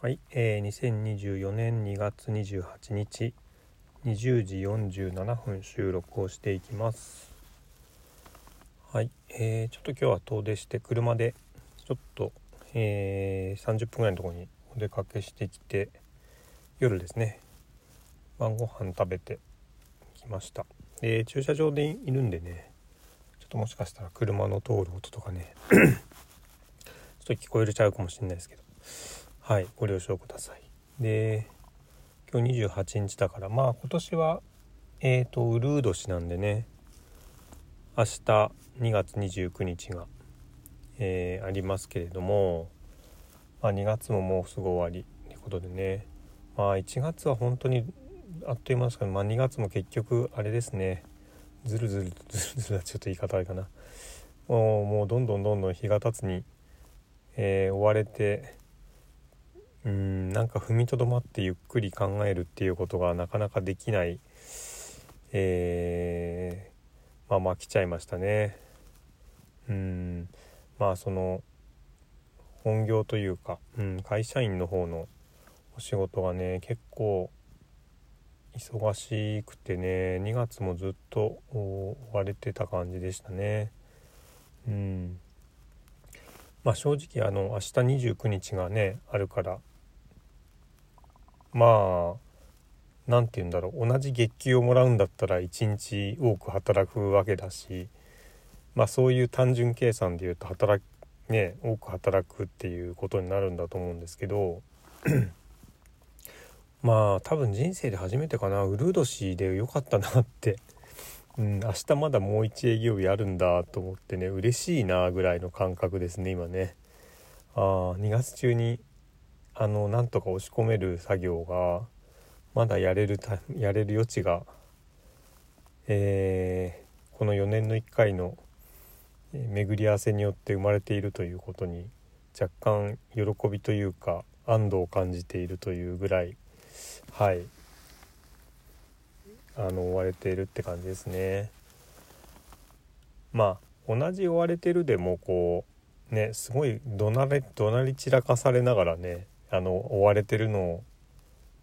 はい、えー、2024年2月28日20時47分収録をしていきます。はい、えー、ちょっと今日は遠出して車でちょっと、えー、30分ぐらいのところにお出かけしてきて夜ですね。晩ご飯食べてきました。で駐車場でいるんでねちょっともしかしたら車の通る音とかね ちょっと聞こえるちゃうかもしれないですけど。はいご了承ください。で今日28日だからまあ今年はえーとウルー年なんでね明日2月29日が、えー、ありますけれども、まあ、2月ももうすぐ終わりということでねまあ1月は本当にあっという間ですけど、まあ、2月も結局あれですね。ずるずるとずるずるはちょっと言い方あれかな。もうもうどんどんどんどん日が経つに、えー、追われてうんなんか踏みとどまってゆっくり考えるっていうことがなかなかできないえー、まあまあ来ちゃいましたね。うんまあその本業というか、うん、会社員の方のお仕事がね結構忙しくてね2月もずっと追われてた感じでしたね。うん。まあ正直あの明日29日がねあるから。まあ何て言うんだろう。同じ月給をもらうんだったら1日多く働くわけだし。まあそういう単純計算で言うと働ね多く働くっていうことになるんだと思うんですけど。まあ多分人生で初めてかな。ウルー年でよかったなってうん、明日まだもう1営業日あるんだと思ってね嬉しいなぐらいの感覚ですね今ね。あ2月中にあのなんとか押し込める作業がまだやれるやれる余地が、えー、この4年の1回の巡り合わせによって生まれているということに若干喜びというか安堵を感じているというぐらいはい。あの追われているって感じですね。まあ同じ追われてるでもこうねすごい怒鳴れ怒鳴り散らかされながらねあの追われてるの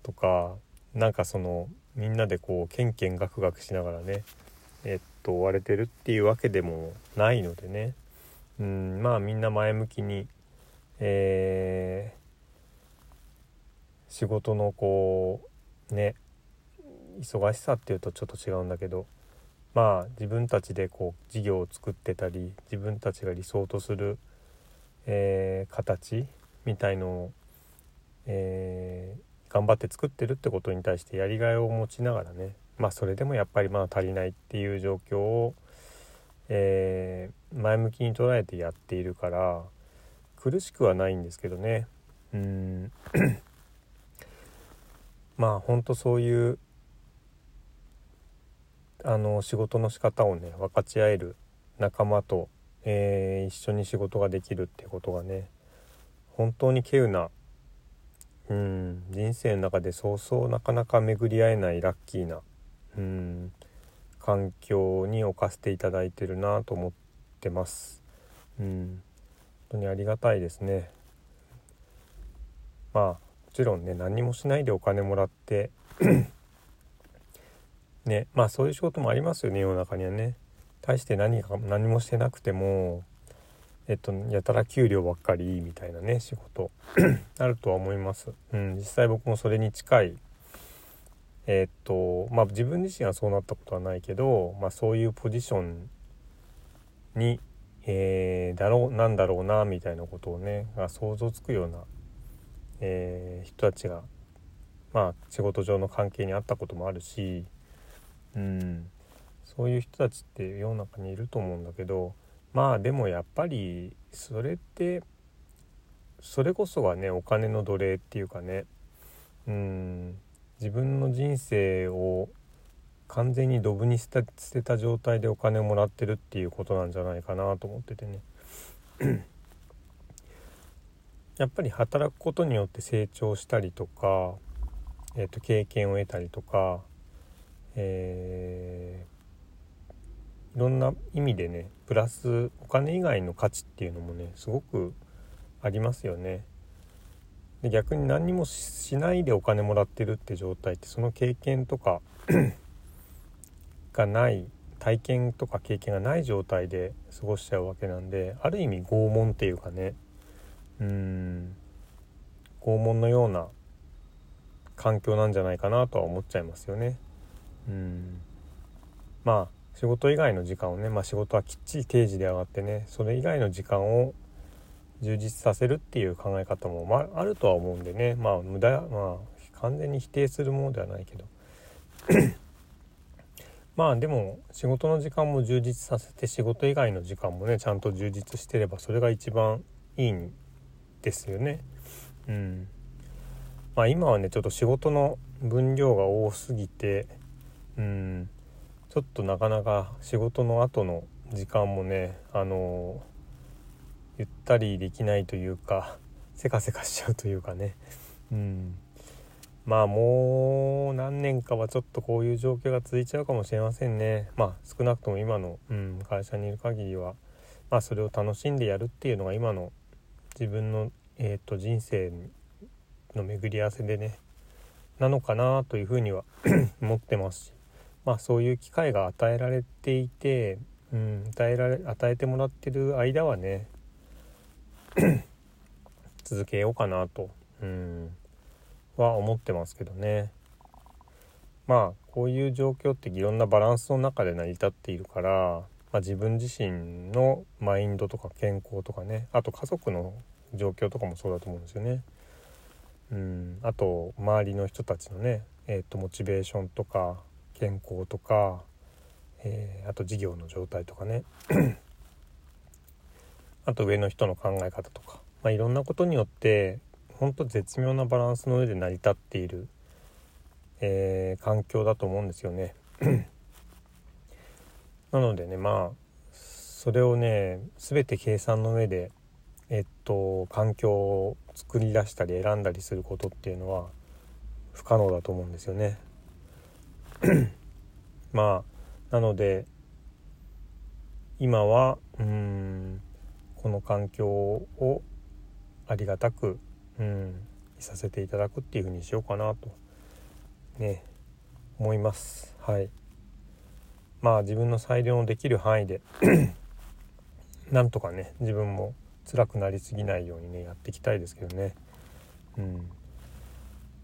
とかなんかそのみんなでこうケンケンガクガクしながらねえっと追われてるっていうわけでもないのでねうんまあみんな前向きにえー、仕事のこうね忙しさっていうとちょっと違うんだけどまあ自分たちでこう事業を作ってたり自分たちが理想とする、えー、形みたいのをえー、頑張って作ってるってことに対してやりがいを持ちながらねまあそれでもやっぱりまだ足りないっていう状況を、えー、前向きに捉えてやっているから苦しくはないんですけどね。うん。まあほんとそういうあの仕事の仕方をね分かち合える仲間と、えー、一緒に仕事ができるってことがね本当に稀有なうん人生の中でそうそうなかなか巡り合えないラッキーなうん環境に置かせていただいてるなと思ってます。うん本当にありがたいですね。まあもちろんね何もしないでお金もらってねまあそういう仕事もありますよね世の中にはね。大して何か何もしてなくてもえっと、やたら給料ばっかりみたいなね仕事。あるとは思います、うん、実際僕もそれに近い。えっとまあ自分自身はそうなったことはないけど、まあ、そういうポジションに、えー、だろうなんだろうなみたいなことをねが想像つくような、えー、人たちがまあ仕事上の関係にあったこともあるし、うん、そういう人たちって世の中にいると思うんだけどまあでもやっぱりそれってそれこそがねお金の奴隷っていうかねうん。自分の人生を完全にドブに捨てた状態でお金をもらってるっていうことなんじゃないかなと思っててね。やっぱり働くことによって成長したりとか、えー、と経験を得たりとか、えーいろんな意味でねプラスお金以外の価値っていうのもねすごくありますよね。で逆に何にもしないでお金もらってるって状態ってその経験とか がない体験とか経験がない状態で過ごしちゃうわけなんである意味拷問っていうかねうん拷問のような環境なんじゃないかなとは思っちゃいますよね。うん。まあ仕事以外の時間をね、まあ、仕事はきっちり定時で上がってねそれ以外の時間を充実させるっていう考え方も、まあ、あるとは思うんでねまあ無駄まあ完全に否定するものではないけど。まあでも仕事の時間も充実させて仕事以外の時間もねちゃんと充実してればそれが一番いいんですよね。うん。まあ、今はねちょっと仕事の分量が多すぎてうん。ちょっとなかなか仕事の後の時間もねあのゆったりできないというかせかせかしちゃうというかね。うん。まあもう何年かはちょっとこういう状況が続いちゃうかもしれませんね。まあ少なくとも今の、うん、会社にいる限りは。まあそれを楽しんでやるっていうのが今の自分の、えーと、人生の巡り合わせでねなのかなというふうには 思ってますし。まあそういう機会が与えられていて、うん、与えられ与えてもらってる間はね 続けようかなと、うん、は思ってますけどね。まあこういう状況っていろんなバランスの中で成り立っているから、まあ、自分自身のマインドとか健康とかねあと家族の状況とかもそうだと思うんですよね。うん、あと周りの人たちのね、えーと、モチベーションとか健康とか、えー、あと事業の状態とかね あと上の人の考え方とか、まあ、いろんなことによって本当絶妙なバランスの上で成り立っている、えー、環境だと思うんですよね。なのでねまあそれをね全て計算の上でえっと環境を作り出したり選んだりすることっていうのは不可能だと思うんですよね。まあなので今はうんこの環境をありがたくうんいさせていただくっていう風にしようかなとね思います。はい。まあ自分の裁量のできる範囲で なんとかね自分も辛くなりすぎないようにねやっていきたいですけどね。うん。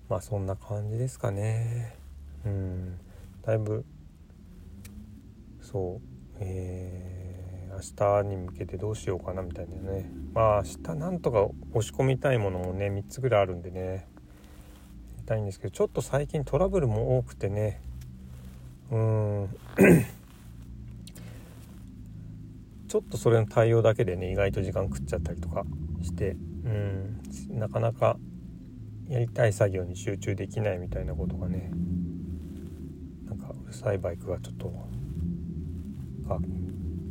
まあそんな感じですかね。うん。だいぶそうえー明日に向けてどうしようかなみたいなね。まあ明日なんとか押し込みたいものもね3つぐらいあるんでね。やりたいんですけどちょっと最近トラブルも多くてね。うん。ちょっとそれの対応だけでね意外と時間食っちゃったりとかしてうん。なかなかやりたい作業に集中できないみたいなことがねなんかうるさいバイクがちょっとが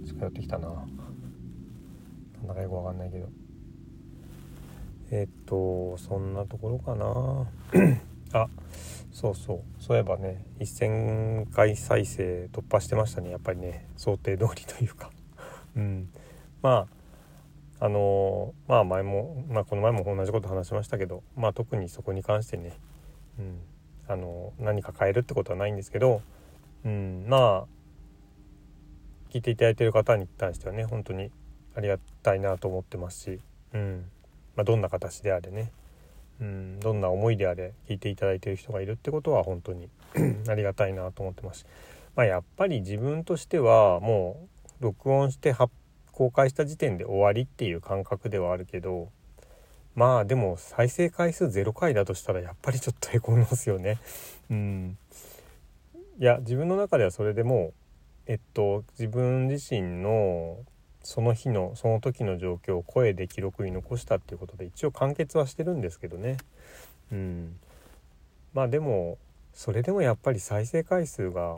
近寄ってきたな。なんだかよくわかんないけど。えっとそんなところかな。あそうそう。そういえばね1000回再生突破してましたね。やっぱりね想定通りというか。うん。まああの、まあ前も、まあ、この前も同じこと話しましたけどまあ特にそこに関してね、うん、あの、何か変えるってことはないんですけど、うん、まあ聞いていただいてる方に対してはね本当にありがたいなと思ってますし、うん。まあ、どんな形であれね、うん、どんな思いであれ聞いていただいている人がいるってことは本当に ありがたいなと思ってますし、まあ、やっぱり自分としてはもう録音して公開した時点で終わりっていう感覚ではあるけどまあでも再生回数0回だとしたらやっぱりちょっとへこみますよね。うん、いや自分の中ではそれでもえっと自分自身のその日のその時の状況を声で記録に残したっていうことで一応完結はしてるんですけどね。うん。まあでもそれでもやっぱり再生回数が、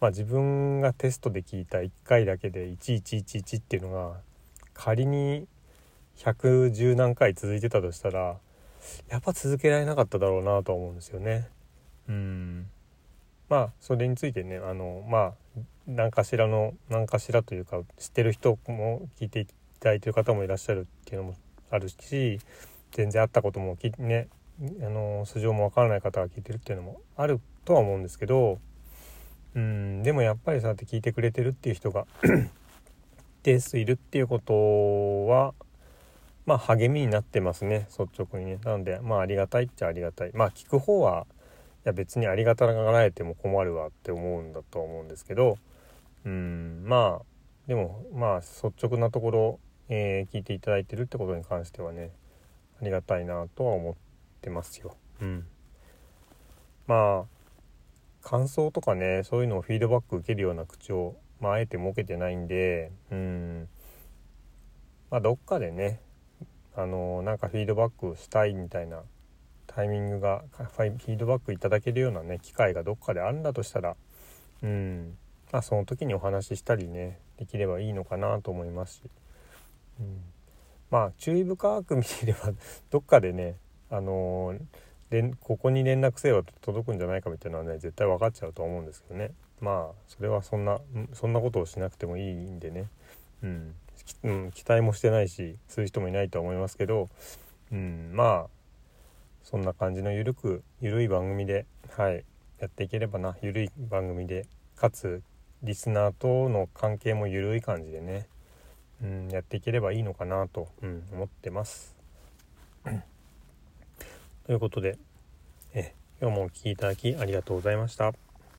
まあ、自分がテストで聞いた1回だけで1111っていうのが仮に110何回続いてたとしたらやっぱ続けられなかっただろうなとは思うんですよね。うん。まあそれについてねあのまあ何かしらの何かしらというか知ってる人も聞いていただいてる方もいらっしゃるっていうのもあるし全然会ったこともねあの素性もわからない方が聞いてるっていうのもあるとは思うんですけどうんでもやっぱりそうやって聞いてくれてるっていう人が 定数いるっていうことはまあ励みになってますね率直にね。なのでまあありがたいっちゃありがたい。まあ聞く方はいや別にありがたがられても困るわって思うんだと思うんですけどうんまあでもまあ率直なところ、えー、聞いていただいてるってことに関してはねありがたいなとは思ってますよ。うん、まあ感想とかねそういうのをフィードバック受けるような口を、まあ、あえて設けてないんでうんまあどっかでねあのなんかフィードバックしたいみたいなタイミングがフィードバックいただけるようなね機会がどっかであるんだとしたらうん。まあその時にお話ししたりねできればいいのかなと思いますし、うん、まあ注意深く見ていれば どっかでねあのー、ここに連絡せよと届くんじゃないかみたいなのはね絶対分かっちゃうと思うんですけどね。まあそれはそんなそんなことをしなくてもいいんでね、うん、うん、期待もしてないしそういう人もいないとは思いますけど、うん、まあそんな感じのゆるくゆるい番組ではいやっていければなゆるい番組でかつリスナーとの関係もゆるい感じでね、うん、やっていければいいのかなと、うん、思ってます。ということでえ今日もお聴きいただきありがとうございました。